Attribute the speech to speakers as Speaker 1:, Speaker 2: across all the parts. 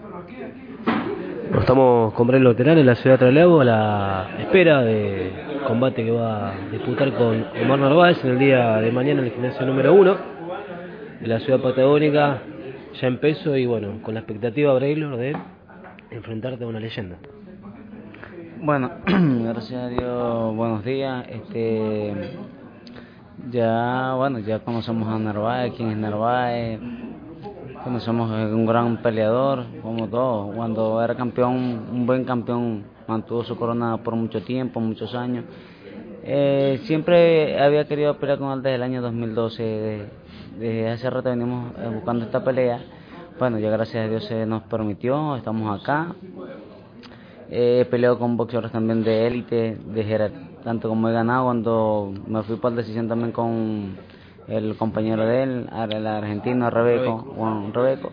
Speaker 1: Bueno, estamos con Breno Terán en la ciudad de Trelew a la espera de combate que va a disputar con Omar Narváez en el día de mañana en el gimnasio número uno de la ciudad patagónica ya en peso y bueno, con la expectativa Braylor de enfrentarte a una leyenda.
Speaker 2: Bueno, gracias a Dios, buenos días. Este, ya, bueno, ya conocemos a Narváez, quién es Narváez, conocemos un gran peleador, como todos. Cuando era campeón, un buen campeón, mantuvo su corona por mucho tiempo, muchos años. Eh, siempre había querido pelear con él desde el año 2012. Desde, hace rato venimos eh, buscando esta pelea. Bueno, ya gracias a Dios se nos permitió, estamos acá. he peleado con boxeadores también de élite, de tanto como he ganado cuando me fui por decisión también con el compañero de él, el argentino Rebeco, Juan Rebeco.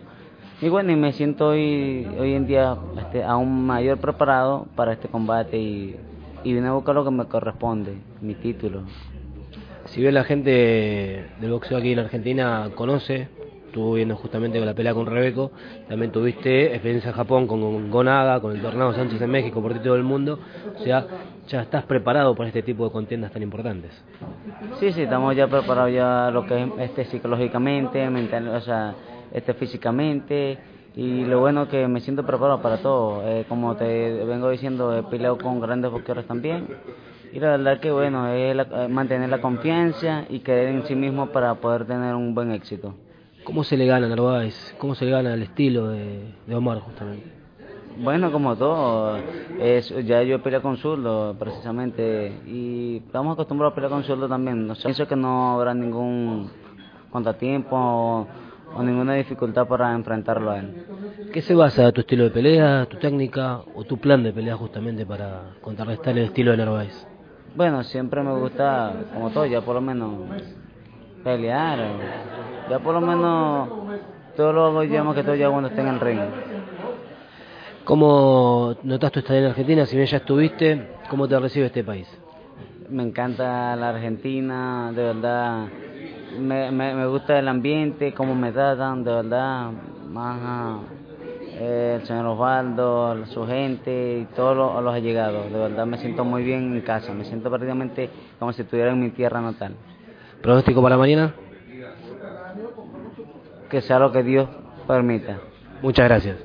Speaker 2: Y bueno, y me siento hoy, hoy en día este, aún mayor preparado para este combate y, y vine a buscar lo que me corresponde, mi título.
Speaker 1: Si bien la gente del boxeo aquí en Argentina conoce, estuvo viendo justamente con la pelea con Rebeco, también tuviste experiencia en Japón con Gonaga, con el Tornado Sánchez en México, por todo el mundo, o sea, ya estás preparado para este tipo de contiendas tan importantes.
Speaker 2: Sí, sí, estamos ya preparados ya lo que es este psicológicamente, mental, o sea, este físicamente y lo bueno que me siento preparado para todo. Eh, como te vengo diciendo, he peleado con grandes boxeadores también y la verdad que bueno, es eh, mantener la confianza y creer en sí mismo para poder tener un buen éxito.
Speaker 1: ¿Cómo se le gana a Narváez? ¿Cómo se le gana el estilo de, de Omar justamente?
Speaker 2: Bueno, como todo, es, ya yo peleado con zurdo precisamente y estamos acostumbrados a pelear con zurdo también. No pienso que no habrá ningún contratiempo o, o, ninguna dificultad para enfrentarlo a él.
Speaker 1: ¿Qué se basa tu estilo de pelea, tu técnica o tu plan de pelea justamente para contrarrestar el estilo de Narváez?
Speaker 2: Bueno, siempre me gusta, como todo, ya por lo menos pelear. Ya por lo menos todo lo hago que todo ya cuando esté en el ring.
Speaker 1: ¿Cómo notas tu estadía en Argentina? Si bien ya estuviste, ¿cómo te recibe este país?
Speaker 2: Me encanta la Argentina, de verdad. Me, me, me gusta el ambiente, cómo me tratan, de verdad. Más eh, el señor Osvaldo, su gente y todos los, los allegados. De verdad me siento muy bien en casa, me siento prácticamente como si estuviera en mi tierra natal.
Speaker 1: ¿Pronóstico para mañana?
Speaker 2: Que sea lo que Dios permita.
Speaker 1: Muchas gracias.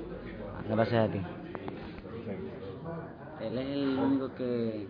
Speaker 2: Gracias a ti. Él es el único que...